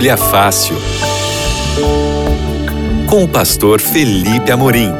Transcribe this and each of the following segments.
Bíblia Fácil. Com o pastor Felipe Amorim.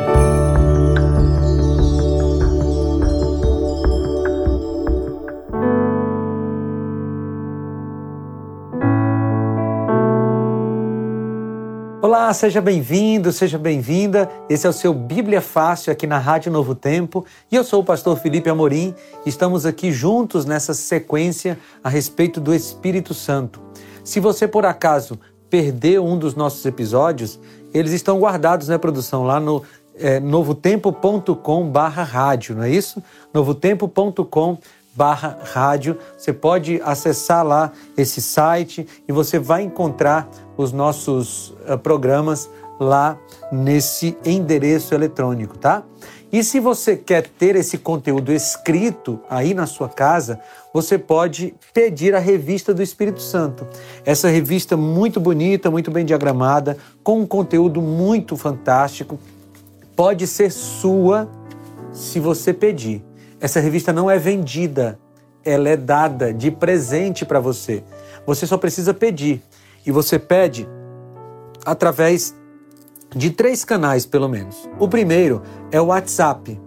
Olá, seja bem-vindo, seja bem-vinda. Esse é o seu Bíblia Fácil aqui na Rádio Novo Tempo e eu sou o pastor Felipe Amorim. Estamos aqui juntos nessa sequência a respeito do Espírito Santo. Se você por acaso perdeu um dos nossos episódios, eles estão guardados, né, produção, lá no é, novotempo.com barra rádio, não é isso? novotempo.com barra rádio. Você pode acessar lá esse site e você vai encontrar os nossos uh, programas lá nesse endereço eletrônico, tá? E se você quer ter esse conteúdo escrito aí na sua casa, você pode pedir a revista do Espírito Santo. Essa revista muito bonita, muito bem diagramada, com um conteúdo muito fantástico, pode ser sua se você pedir. Essa revista não é vendida, ela é dada de presente para você. Você só precisa pedir. E você pede através de três canais, pelo menos. O primeiro é o WhatsApp.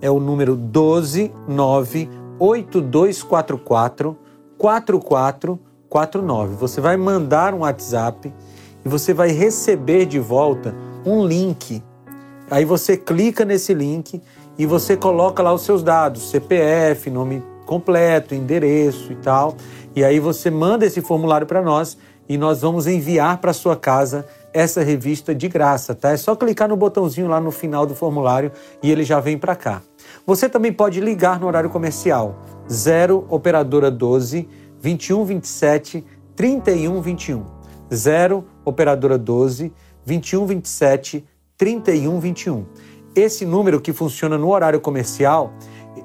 É o número 1298244 4449. Você vai mandar um WhatsApp e você vai receber de volta um link. Aí você clica nesse link e você coloca lá os seus dados, CPF, nome completo, endereço e tal. E aí você manda esse formulário para nós e nós vamos enviar para sua casa essa revista de graça, tá? É só clicar no botãozinho lá no final do formulário e ele já vem para cá. Você também pode ligar no horário comercial 0 operadora 12 21 27 31 21. 0 operadora 12 21 27 31 21. Esse número que funciona no horário comercial,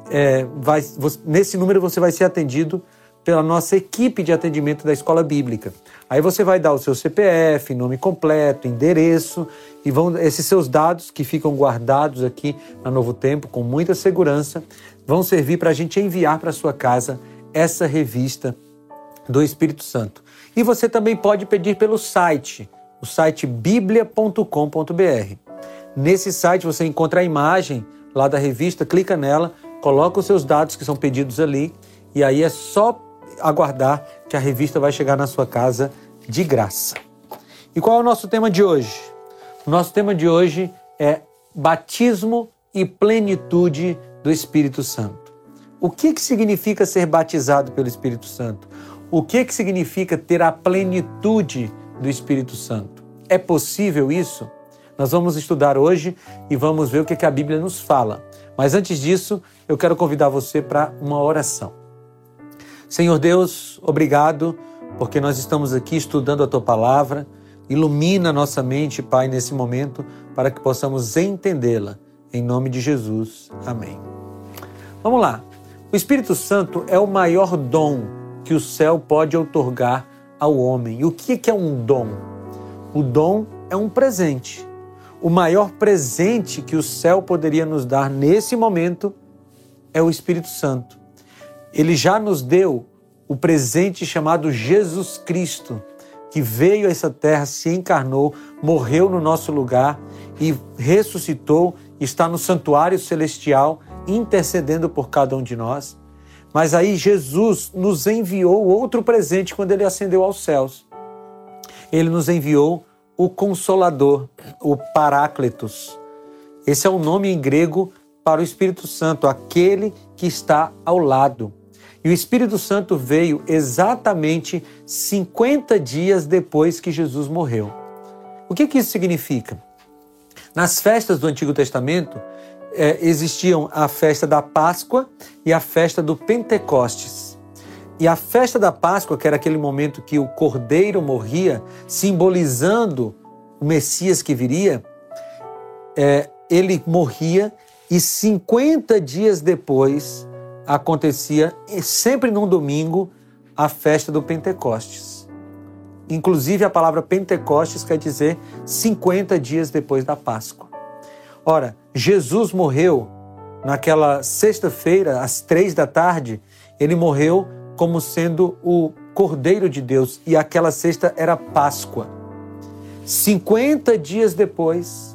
é, vai, nesse número você vai ser atendido pela nossa equipe de atendimento da escola bíblica. Aí você vai dar o seu CPF, nome completo, endereço e vão esses seus dados que ficam guardados aqui na Novo Tempo com muita segurança vão servir para a gente enviar para sua casa essa revista do Espírito Santo. E você também pode pedir pelo site, o site biblia.com.br. Nesse site você encontra a imagem lá da revista, clica nela, coloca os seus dados que são pedidos ali e aí é só aguardar que a revista vai chegar na sua casa de graça. E qual é o nosso tema de hoje? O nosso tema de hoje é batismo e plenitude do Espírito Santo. O que, que significa ser batizado pelo Espírito Santo? O que, que significa ter a plenitude do Espírito Santo? É possível isso? Nós vamos estudar hoje e vamos ver o que, que a Bíblia nos fala. Mas antes disso, eu quero convidar você para uma oração. Senhor Deus, obrigado porque nós estamos aqui estudando a tua palavra. Ilumina nossa mente, Pai, nesse momento, para que possamos entendê-la. Em nome de Jesus. Amém. Vamos lá. O Espírito Santo é o maior dom que o céu pode otorgar ao homem. E o que é um dom? O dom é um presente. O maior presente que o céu poderia nos dar nesse momento é o Espírito Santo. Ele já nos deu o presente chamado Jesus Cristo, que veio a essa terra, se encarnou, morreu no nosso lugar e ressuscitou, está no santuário celestial, intercedendo por cada um de nós. Mas aí Jesus nos enviou outro presente quando ele ascendeu aos céus. Ele nos enviou o Consolador, o Paráclitos. Esse é o nome em grego para o Espírito Santo, aquele que está ao lado. E o Espírito Santo veio exatamente 50 dias depois que Jesus morreu. O que, que isso significa? Nas festas do Antigo Testamento, é, existiam a festa da Páscoa e a festa do Pentecostes. E a festa da Páscoa, que era aquele momento que o cordeiro morria, simbolizando o Messias que viria, é, ele morria e 50 dias depois acontecia sempre num domingo a festa do Pentecostes. Inclusive a palavra Pentecostes quer dizer 50 dias depois da Páscoa. Ora, Jesus morreu naquela sexta-feira, às três da tarde, ele morreu como sendo o Cordeiro de Deus e aquela sexta era Páscoa. 50 dias depois,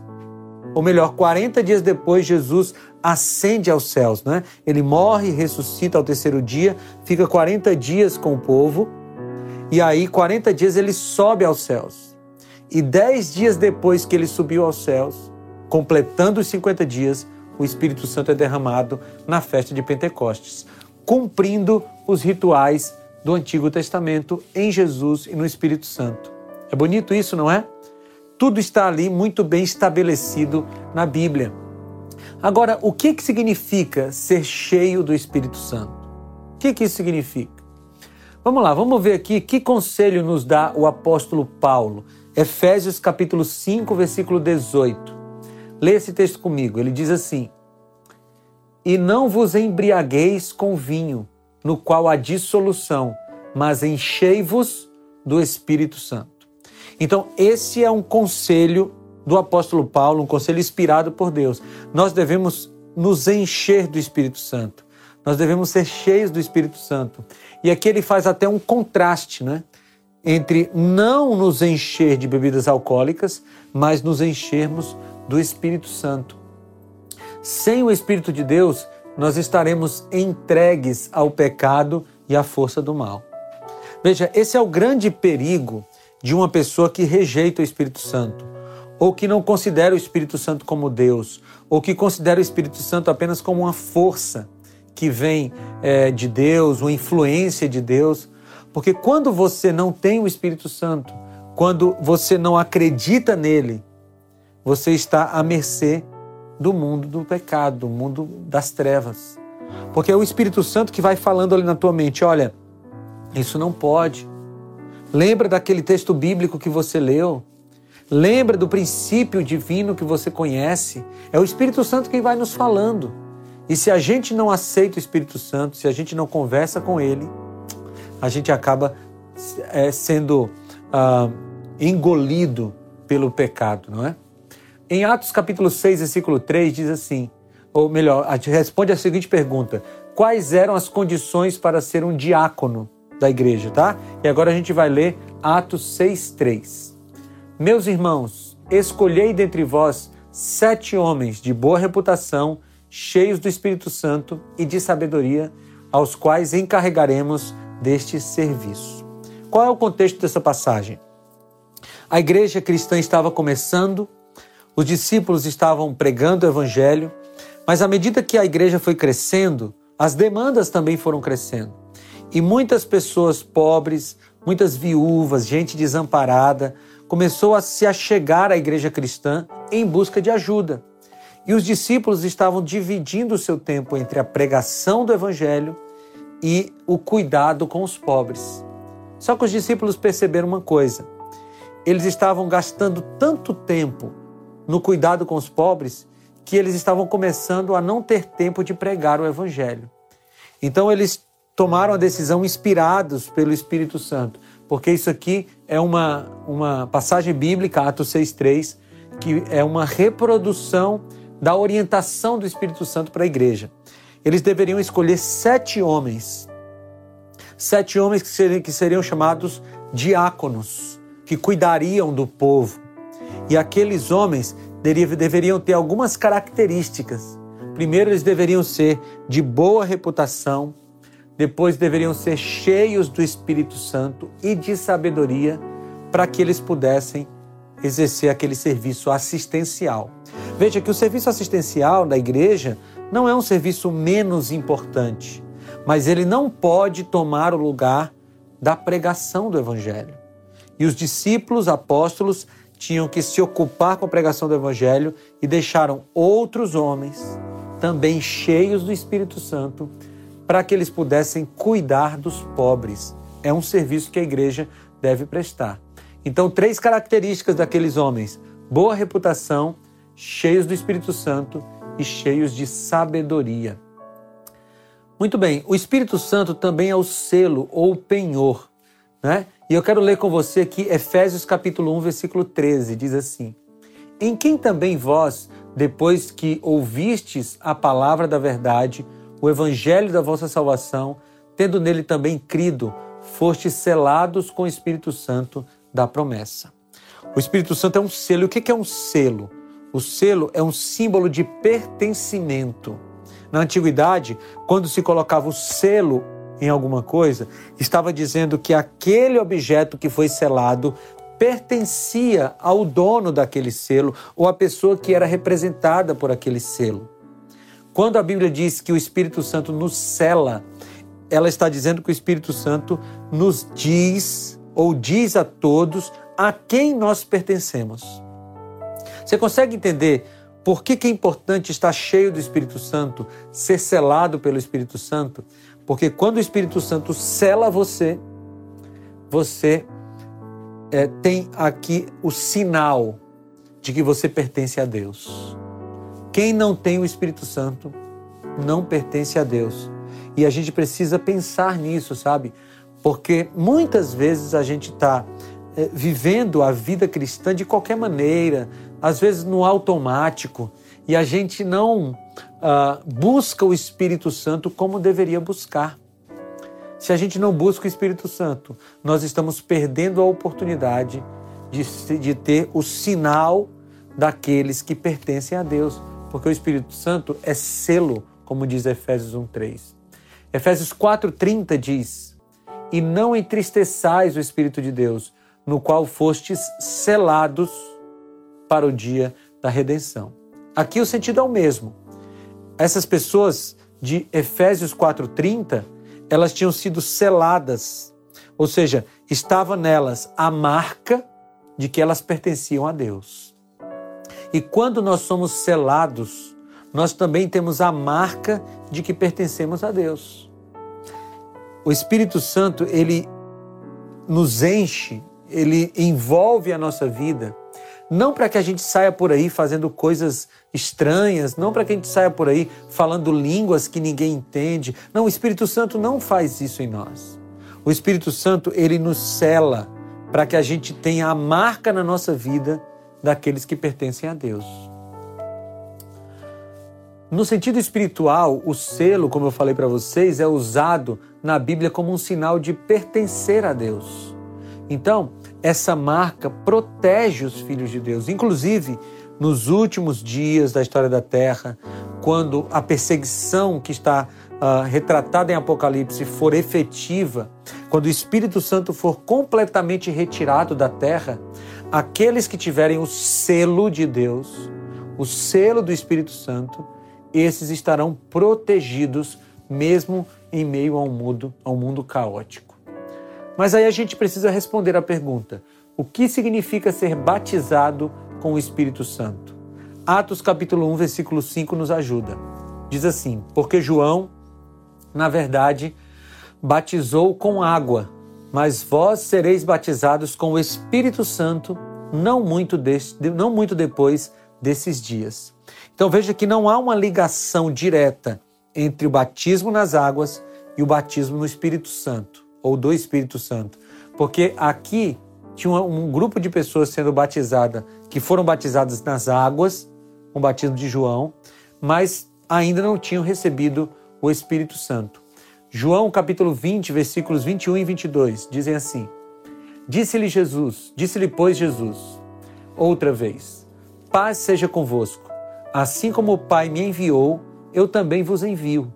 ou melhor, 40 dias depois, Jesus ascende aos céus, né? Ele morre, ressuscita ao terceiro dia, fica 40 dias com o povo, e aí 40 dias ele sobe aos céus. E 10 dias depois que ele subiu aos céus, completando os 50 dias, o Espírito Santo é derramado na festa de Pentecostes, cumprindo os rituais do Antigo Testamento em Jesus e no Espírito Santo. É bonito isso, não é? Tudo está ali muito bem estabelecido na Bíblia. Agora, o que, que significa ser cheio do Espírito Santo? O que, que isso significa? Vamos lá, vamos ver aqui que conselho nos dá o apóstolo Paulo. Efésios capítulo 5, versículo 18. Lê esse texto comigo. Ele diz assim: E não vos embriagueis com vinho, no qual há dissolução, mas enchei-vos do Espírito Santo. Então, esse é um conselho do apóstolo Paulo, um conselho inspirado por Deus. Nós devemos nos encher do Espírito Santo. Nós devemos ser cheios do Espírito Santo. E aqui ele faz até um contraste, né? Entre não nos encher de bebidas alcoólicas, mas nos enchermos do Espírito Santo. Sem o Espírito de Deus, nós estaremos entregues ao pecado e à força do mal. Veja, esse é o grande perigo de uma pessoa que rejeita o Espírito Santo, ou que não considera o Espírito Santo como Deus, ou que considera o Espírito Santo apenas como uma força que vem é, de Deus, uma influência de Deus. Porque quando você não tem o Espírito Santo, quando você não acredita nele, você está à mercê do mundo do pecado, do mundo das trevas. Porque é o Espírito Santo que vai falando ali na tua mente: olha, isso não pode. Lembra daquele texto bíblico que você leu? Lembra do princípio divino que você conhece? É o Espírito Santo quem vai nos falando. E se a gente não aceita o Espírito Santo, se a gente não conversa com ele, a gente acaba é, sendo ah, engolido pelo pecado, não é? Em Atos capítulo 6, versículo 3, diz assim, ou melhor, responde a seguinte pergunta: Quais eram as condições para ser um diácono da igreja, tá? E agora a gente vai ler Atos 6, 3. Meus irmãos, escolhei dentre vós sete homens de boa reputação, cheios do Espírito Santo e de sabedoria, aos quais encarregaremos deste serviço. Qual é o contexto dessa passagem? A igreja cristã estava começando, os discípulos estavam pregando o evangelho, mas à medida que a igreja foi crescendo, as demandas também foram crescendo. E muitas pessoas pobres, muitas viúvas, gente desamparada, começou a se achegar à igreja cristã em busca de ajuda. E os discípulos estavam dividindo o seu tempo entre a pregação do evangelho e o cuidado com os pobres. Só que os discípulos perceberam uma coisa: eles estavam gastando tanto tempo no cuidado com os pobres que eles estavam começando a não ter tempo de pregar o Evangelho. Então eles tomaram a decisão inspirados pelo Espírito Santo, porque isso aqui é uma, uma passagem bíblica, Atos 6,3, que é uma reprodução da orientação do Espírito Santo para a igreja. Eles deveriam escolher sete homens, sete homens que seriam, que seriam chamados diáconos, que cuidariam do povo. E aqueles homens deveriam ter algumas características. Primeiro, eles deveriam ser de boa reputação, depois, deveriam ser cheios do Espírito Santo e de sabedoria para que eles pudessem exercer aquele serviço assistencial. Veja que o serviço assistencial da igreja não é um serviço menos importante, mas ele não pode tomar o lugar da pregação do Evangelho. E os discípulos apóstolos tinham que se ocupar com a pregação do Evangelho e deixaram outros homens, também cheios do Espírito Santo, para que eles pudessem cuidar dos pobres. É um serviço que a igreja deve prestar. Então, três características daqueles homens: boa reputação, cheios do Espírito Santo e cheios de sabedoria. Muito bem, o Espírito Santo também é o selo ou o penhor, né? E eu quero ler com você aqui Efésios capítulo 1, versículo 13, diz assim: Em quem também vós, depois que ouvistes a palavra da verdade, o evangelho da vossa salvação, tendo nele também crido, fostes selados com o Espírito Santo da promessa. O Espírito Santo é um selo. O que é um selo? O selo é um símbolo de pertencimento. Na antiguidade, quando se colocava o selo em alguma coisa, estava dizendo que aquele objeto que foi selado pertencia ao dono daquele selo ou à pessoa que era representada por aquele selo. Quando a Bíblia diz que o Espírito Santo nos cela, ela está dizendo que o Espírito Santo nos diz ou diz a todos a quem nós pertencemos. Você consegue entender por que, que é importante estar cheio do Espírito Santo, ser selado pelo Espírito Santo? Porque quando o Espírito Santo sela você, você é, tem aqui o sinal de que você pertence a Deus. Quem não tem o Espírito Santo não pertence a Deus. E a gente precisa pensar nisso, sabe? Porque muitas vezes a gente está é, vivendo a vida cristã de qualquer maneira, às vezes no automático, e a gente não uh, busca o Espírito Santo como deveria buscar. Se a gente não busca o Espírito Santo, nós estamos perdendo a oportunidade de, de ter o sinal daqueles que pertencem a Deus, porque o Espírito Santo é selo, como diz Efésios 1:3. Efésios 4:30 diz: "E não entristeçais o Espírito de Deus, no qual fostes selados para o dia da redenção." Aqui o sentido é o mesmo. Essas pessoas de Efésios 4:30 elas tinham sido seladas, ou seja, estava nelas a marca de que elas pertenciam a Deus. E quando nós somos selados, nós também temos a marca de que pertencemos a Deus. O Espírito Santo, ele nos enche, ele envolve a nossa vida não para que a gente saia por aí fazendo coisas estranhas, não para que a gente saia por aí falando línguas que ninguém entende. Não, o Espírito Santo não faz isso em nós. O Espírito Santo, ele nos cela para que a gente tenha a marca na nossa vida daqueles que pertencem a Deus. No sentido espiritual, o selo, como eu falei para vocês, é usado na Bíblia como um sinal de pertencer a Deus. Então, essa marca protege os filhos de Deus. Inclusive, nos últimos dias da história da Terra, quando a perseguição que está uh, retratada em Apocalipse for efetiva, quando o Espírito Santo for completamente retirado da terra, aqueles que tiverem o selo de Deus, o selo do Espírito Santo, esses estarão protegidos mesmo em meio ao mundo, ao mundo caótico. Mas aí a gente precisa responder a pergunta: o que significa ser batizado com o Espírito Santo? Atos capítulo 1, versículo 5 nos ajuda. Diz assim: Porque João, na verdade, batizou com água, mas vós sereis batizados com o Espírito Santo não muito, desse, não muito depois desses dias. Então veja que não há uma ligação direta entre o batismo nas águas e o batismo no Espírito Santo ou do Espírito Santo. Porque aqui tinha um grupo de pessoas sendo batizadas, que foram batizadas nas águas, com o batismo de João, mas ainda não tinham recebido o Espírito Santo. João capítulo 20, versículos 21 e 22 dizem assim: Disse-lhe Jesus, disse-lhe pois Jesus, outra vez: Paz seja convosco. Assim como o Pai me enviou, eu também vos envio.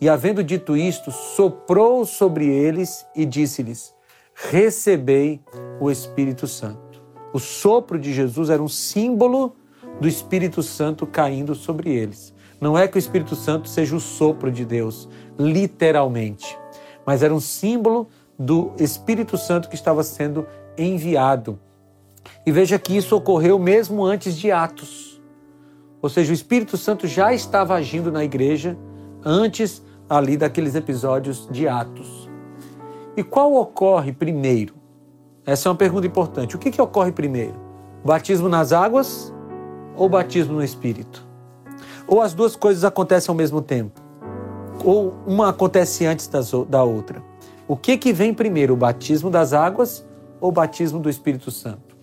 E havendo dito isto, soprou sobre eles e disse-lhes: Recebei o Espírito Santo. O sopro de Jesus era um símbolo do Espírito Santo caindo sobre eles. Não é que o Espírito Santo seja o sopro de Deus, literalmente, mas era um símbolo do Espírito Santo que estava sendo enviado. E veja que isso ocorreu mesmo antes de Atos. Ou seja, o Espírito Santo já estava agindo na igreja antes ali daqueles episódios de Atos. E qual ocorre primeiro? Essa é uma pergunta importante. O que, que ocorre primeiro? batismo nas águas ou batismo no Espírito? Ou as duas coisas acontecem ao mesmo tempo? Ou uma acontece antes da outra? O que, que vem primeiro, o batismo das águas ou o batismo do Espírito Santo?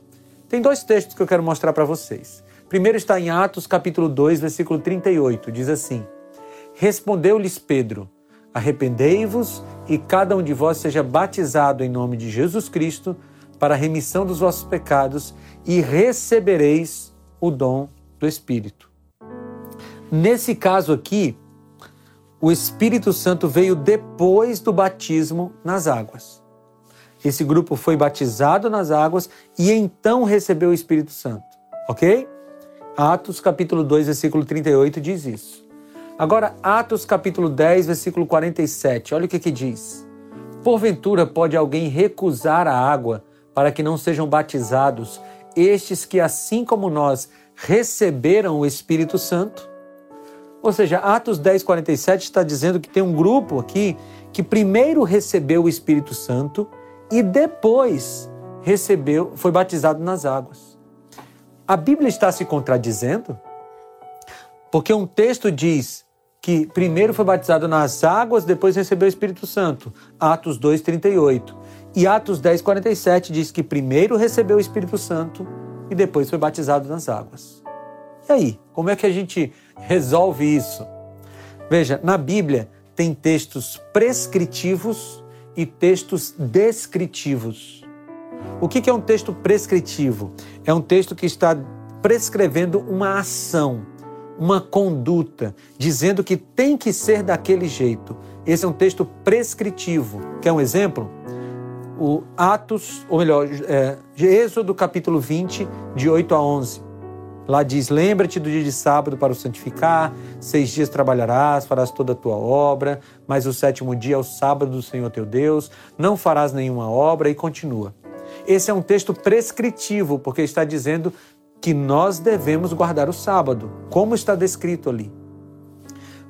Tem dois textos que eu quero mostrar para vocês. Primeiro está em Atos capítulo 2, versículo 38, diz assim: Respondeu-lhes Pedro: Arrependei-vos e cada um de vós seja batizado em nome de Jesus Cristo para a remissão dos vossos pecados e recebereis o dom do Espírito. Nesse caso aqui, o Espírito Santo veio depois do batismo nas águas. Esse grupo foi batizado nas águas e então recebeu o Espírito Santo, ok? Atos capítulo 2, versículo 38 diz isso. Agora, Atos capítulo 10, versículo 47, olha o que, que diz. Porventura pode alguém recusar a água para que não sejam batizados estes que, assim como nós, receberam o Espírito Santo? Ou seja, Atos 10, 47 está dizendo que tem um grupo aqui que primeiro recebeu o Espírito Santo e depois recebeu, foi batizado nas águas. A Bíblia está se contradizendo? Porque um texto diz que primeiro foi batizado nas águas, depois recebeu o Espírito Santo. Atos 2:38. E Atos 10:47 diz que primeiro recebeu o Espírito Santo e depois foi batizado nas águas. E aí, como é que a gente resolve isso? Veja, na Bíblia tem textos prescritivos e textos descritivos. O que é um texto prescritivo? É um texto que está prescrevendo uma ação, uma conduta, dizendo que tem que ser daquele jeito. Esse é um texto prescritivo. Quer um exemplo? O Atos, ou melhor, é, Êxodo capítulo 20, de 8 a 11. Lá diz: Lembra-te do dia de sábado para o santificar, seis dias trabalharás, farás toda a tua obra, mas o sétimo dia é o sábado do Senhor teu Deus, não farás nenhuma obra, e continua. Esse é um texto prescritivo, porque está dizendo que nós devemos guardar o sábado, como está descrito ali.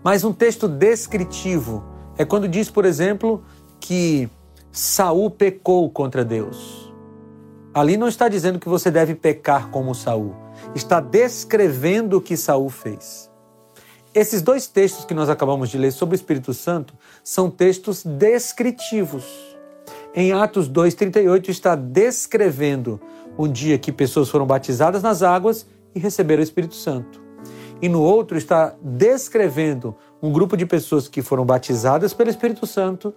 Mas um texto descritivo é quando diz, por exemplo, que Saul pecou contra Deus. Ali não está dizendo que você deve pecar como Saul está descrevendo o que Saul fez. Esses dois textos que nós acabamos de ler sobre o Espírito Santo são textos descritivos. Em Atos 2:38 está descrevendo o dia que pessoas foram batizadas nas águas e receberam o Espírito Santo. E no outro está descrevendo um grupo de pessoas que foram batizadas pelo Espírito Santo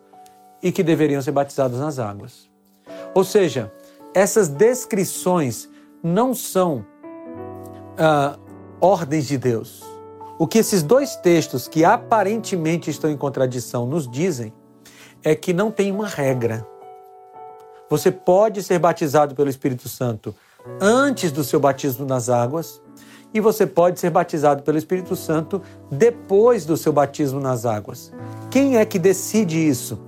e que deveriam ser batizadas nas águas. Ou seja, essas descrições não são uh, ordens de Deus. O que esses dois textos, que aparentemente estão em contradição, nos dizem é que não tem uma regra. Você pode ser batizado pelo Espírito Santo antes do seu batismo nas águas, e você pode ser batizado pelo Espírito Santo depois do seu batismo nas águas. Quem é que decide isso?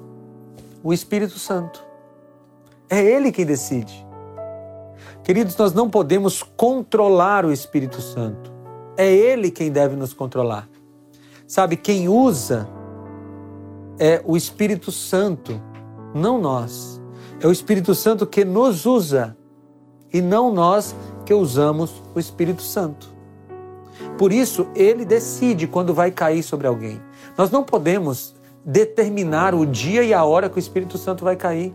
O Espírito Santo. É ele quem decide. Queridos, nós não podemos controlar o Espírito Santo. É Ele quem deve nos controlar. Sabe, quem usa é o Espírito Santo, não nós. É o Espírito Santo que nos usa e não nós que usamos o Espírito Santo. Por isso, ele decide quando vai cair sobre alguém. Nós não podemos determinar o dia e a hora que o Espírito Santo vai cair.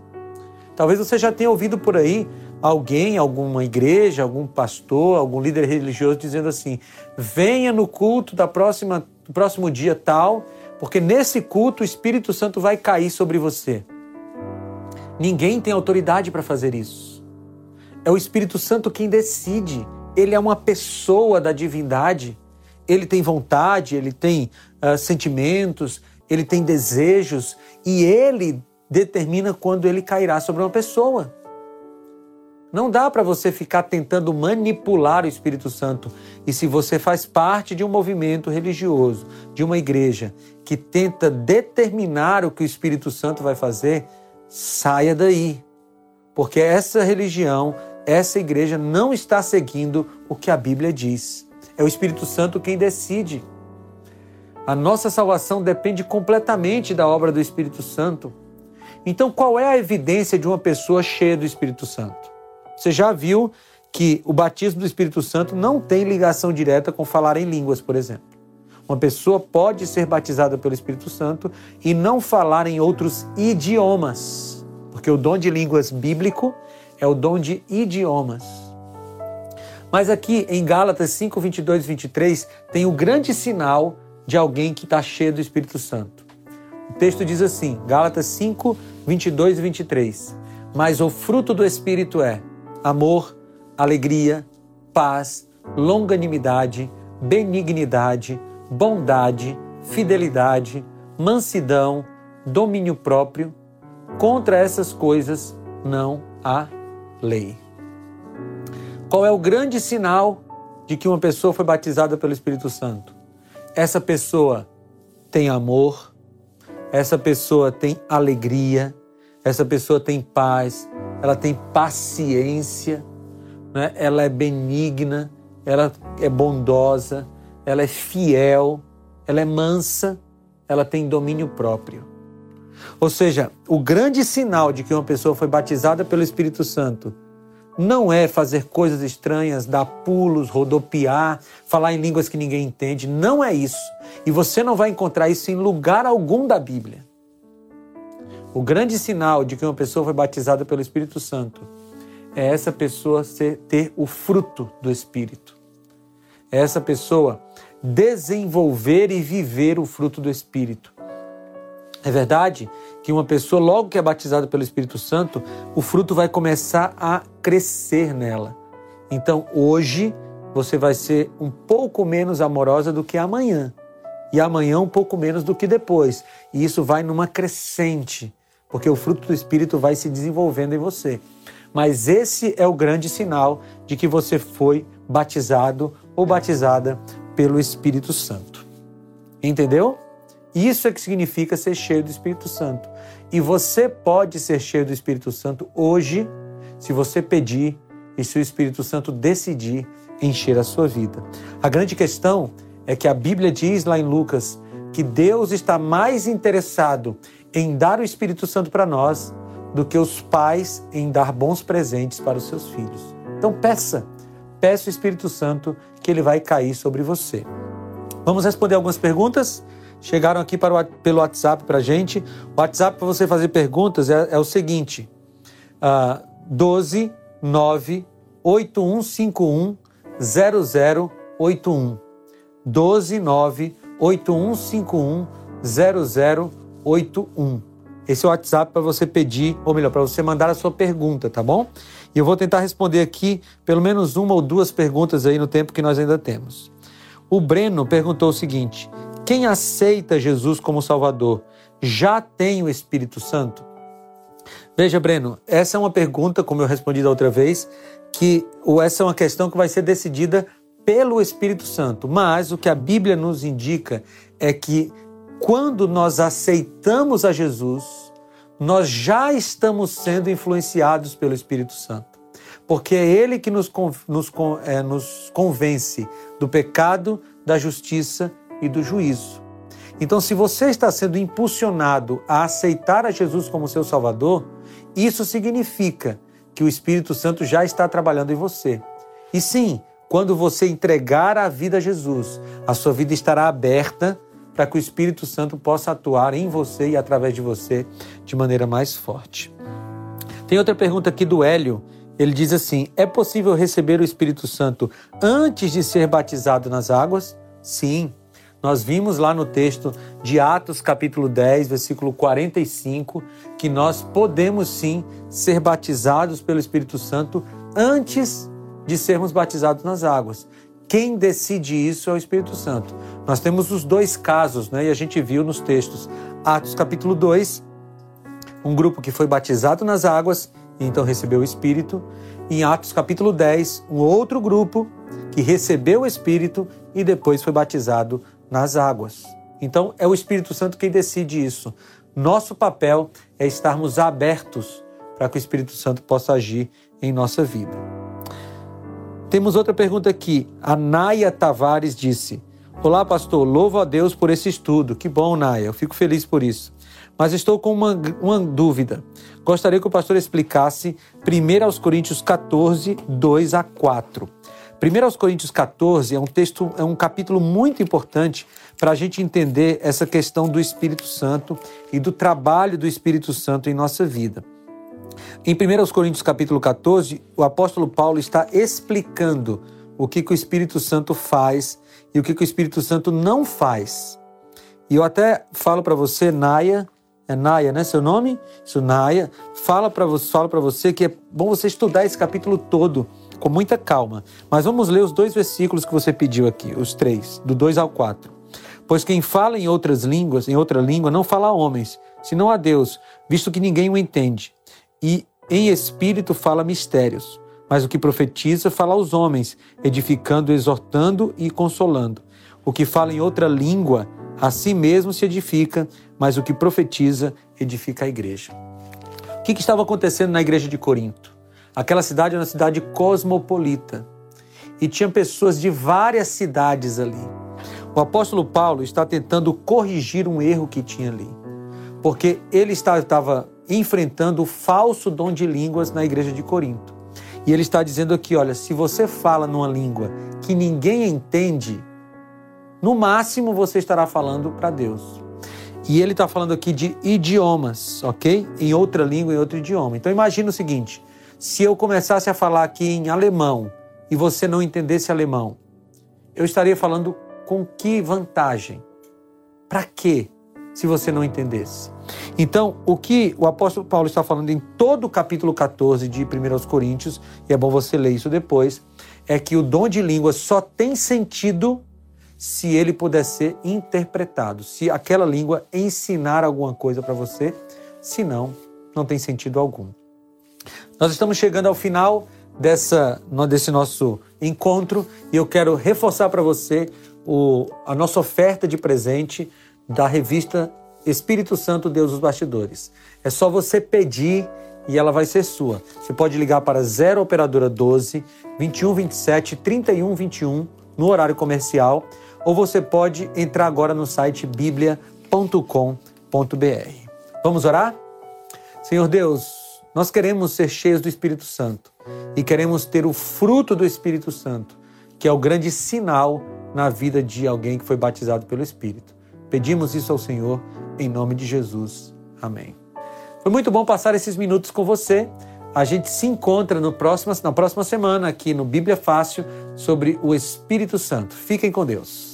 Talvez você já tenha ouvido por aí alguém, alguma igreja, algum pastor, algum líder religioso dizendo assim: venha no culto da próxima, do próximo dia tal, porque nesse culto o Espírito Santo vai cair sobre você. Ninguém tem autoridade para fazer isso. É o Espírito Santo quem decide. Ele é uma pessoa da divindade. Ele tem vontade, ele tem uh, sentimentos, ele tem desejos e ele determina quando ele cairá sobre uma pessoa. Não dá para você ficar tentando manipular o Espírito Santo. E se você faz parte de um movimento religioso, de uma igreja que tenta determinar o que o Espírito Santo vai fazer, saia daí. Porque essa religião, essa igreja não está seguindo o que a Bíblia diz. É o Espírito Santo quem decide. A nossa salvação depende completamente da obra do Espírito Santo. Então, qual é a evidência de uma pessoa cheia do Espírito Santo? Você já viu que o batismo do Espírito Santo não tem ligação direta com falar em línguas, por exemplo. Uma pessoa pode ser batizada pelo Espírito Santo e não falar em outros idiomas, porque o dom de línguas bíblico é o dom de idiomas. Mas aqui em Gálatas 5, 22 e 23 tem o grande sinal de alguém que está cheio do Espírito Santo. O texto diz assim, Gálatas 5, 22 e 23. Mas o fruto do Espírito é amor, alegria, paz, longanimidade, benignidade, bondade, fidelidade, mansidão, domínio próprio. Contra essas coisas não há lei. Qual é o grande sinal de que uma pessoa foi batizada pelo Espírito Santo? Essa pessoa tem amor, essa pessoa tem alegria, essa pessoa tem paz, ela tem paciência, né? ela é benigna, ela é bondosa, ela é fiel, ela é mansa, ela tem domínio próprio. Ou seja, o grande sinal de que uma pessoa foi batizada pelo Espírito Santo não é fazer coisas estranhas, dar pulos, rodopiar, falar em línguas que ninguém entende. Não é isso. E você não vai encontrar isso em lugar algum da Bíblia. O grande sinal de que uma pessoa foi batizada pelo Espírito Santo é essa pessoa ter o fruto do Espírito. É essa pessoa desenvolver e viver o fruto do Espírito. É verdade que uma pessoa, logo que é batizada pelo Espírito Santo, o fruto vai começar a crescer nela. Então, hoje, você vai ser um pouco menos amorosa do que amanhã. E amanhã, um pouco menos do que depois. E isso vai numa crescente, porque o fruto do Espírito vai se desenvolvendo em você. Mas esse é o grande sinal de que você foi batizado ou batizada pelo Espírito Santo. Entendeu? Isso é que significa ser cheio do Espírito Santo. E você pode ser cheio do Espírito Santo hoje, se você pedir e se o Espírito Santo decidir encher a sua vida. A grande questão é que a Bíblia diz lá em Lucas que Deus está mais interessado em dar o Espírito Santo para nós do que os pais em dar bons presentes para os seus filhos. Então peça, peça o Espírito Santo que ele vai cair sobre você. Vamos responder algumas perguntas? chegaram aqui para o, pelo WhatsApp para a gente. O WhatsApp para você fazer perguntas é, é o seguinte: uh, 12 9 8151 0081. 12 9 8151 0081. Esse é o WhatsApp para você pedir, ou melhor, para você mandar a sua pergunta, tá bom? E eu vou tentar responder aqui pelo menos uma ou duas perguntas aí no tempo que nós ainda temos. O Breno perguntou o seguinte: quem aceita Jesus como Salvador já tem o Espírito Santo? Veja, Breno, essa é uma pergunta, como eu respondi da outra vez, que ou essa é uma questão que vai ser decidida pelo Espírito Santo. Mas o que a Bíblia nos indica é que quando nós aceitamos a Jesus, nós já estamos sendo influenciados pelo Espírito Santo. Porque é Ele que nos, nos, é, nos convence do pecado, da justiça e do juízo. Então, se você está sendo impulsionado a aceitar a Jesus como seu Salvador, isso significa que o Espírito Santo já está trabalhando em você. E sim, quando você entregar a vida a Jesus, a sua vida estará aberta para que o Espírito Santo possa atuar em você e através de você de maneira mais forte. Tem outra pergunta aqui do Hélio. Ele diz assim: É possível receber o Espírito Santo antes de ser batizado nas águas? Sim. Nós vimos lá no texto de Atos, capítulo 10, versículo 45, que nós podemos sim ser batizados pelo Espírito Santo antes de sermos batizados nas águas. Quem decide isso é o Espírito Santo. Nós temos os dois casos, né? E a gente viu nos textos. Atos capítulo 2, um grupo que foi batizado nas águas e então recebeu o Espírito. Em Atos capítulo 10, um outro grupo que recebeu o Espírito e depois foi batizado nas águas. Então é o Espírito Santo quem decide isso. Nosso papel é estarmos abertos para que o Espírito Santo possa agir em nossa vida. Temos outra pergunta aqui. A Naya Tavares disse: Olá, pastor, louvo a Deus por esse estudo. Que bom, Naya, eu fico feliz por isso. Mas estou com uma, uma dúvida. Gostaria que o pastor explicasse 1 aos Coríntios 14, 2 a 4. 1 aos Coríntios 14 é um texto, é um capítulo muito importante para a gente entender essa questão do Espírito Santo e do trabalho do Espírito Santo em nossa vida. Em 1 Coríntios capítulo 14, o apóstolo Paulo está explicando o que, que o Espírito Santo faz e o que, que o Espírito Santo não faz. E eu até falo para você, Naya, é Naya, né? Seu nome? Isso, Naya. Fala para você, para você que é bom você estudar esse capítulo todo com muita calma. Mas vamos ler os dois versículos que você pediu aqui, os três, do 2 ao 4. Pois quem fala em outras línguas, em outra língua, não fala a homens, senão a Deus, visto que ninguém o entende. E em espírito fala mistérios. Mas o que profetiza fala aos homens, edificando, exortando e consolando. O que fala em outra língua, a si mesmo se edifica, mas o que profetiza edifica a igreja. O que, que estava acontecendo na igreja de Corinto? Aquela cidade era uma cidade cosmopolita e tinha pessoas de várias cidades ali. O apóstolo Paulo está tentando corrigir um erro que tinha ali, porque ele estava enfrentando o falso dom de línguas na igreja de Corinto. E ele está dizendo aqui: olha, se você fala numa língua que ninguém entende, no máximo você estará falando para Deus. E ele está falando aqui de idiomas, ok? Em outra língua, em outro idioma. Então imagina o seguinte: se eu começasse a falar aqui em alemão e você não entendesse alemão, eu estaria falando com que vantagem? Para quê? Se você não entendesse. Então, o que o apóstolo Paulo está falando em todo o capítulo 14 de 1 Coríntios, e é bom você ler isso depois, é que o dom de língua só tem sentido se ele puder ser interpretado, se aquela língua ensinar alguma coisa para você, senão, não tem sentido algum. Nós estamos chegando ao final dessa, desse nosso encontro e eu quero reforçar para você o, a nossa oferta de presente da revista Espírito Santo Deus dos Bastidores. É só você pedir e ela vai ser sua. Você pode ligar para 0 operadora 12 21 27 31 21 no horário comercial ou você pode entrar agora no site biblia.com.br. Vamos orar? Senhor Deus, nós queremos ser cheios do Espírito Santo e queremos ter o fruto do Espírito Santo, que é o grande sinal na vida de alguém que foi batizado pelo Espírito. Pedimos isso ao Senhor em nome de Jesus. Amém. Foi muito bom passar esses minutos com você. A gente se encontra no próximo, na próxima semana aqui no Bíblia Fácil sobre o Espírito Santo. Fiquem com Deus.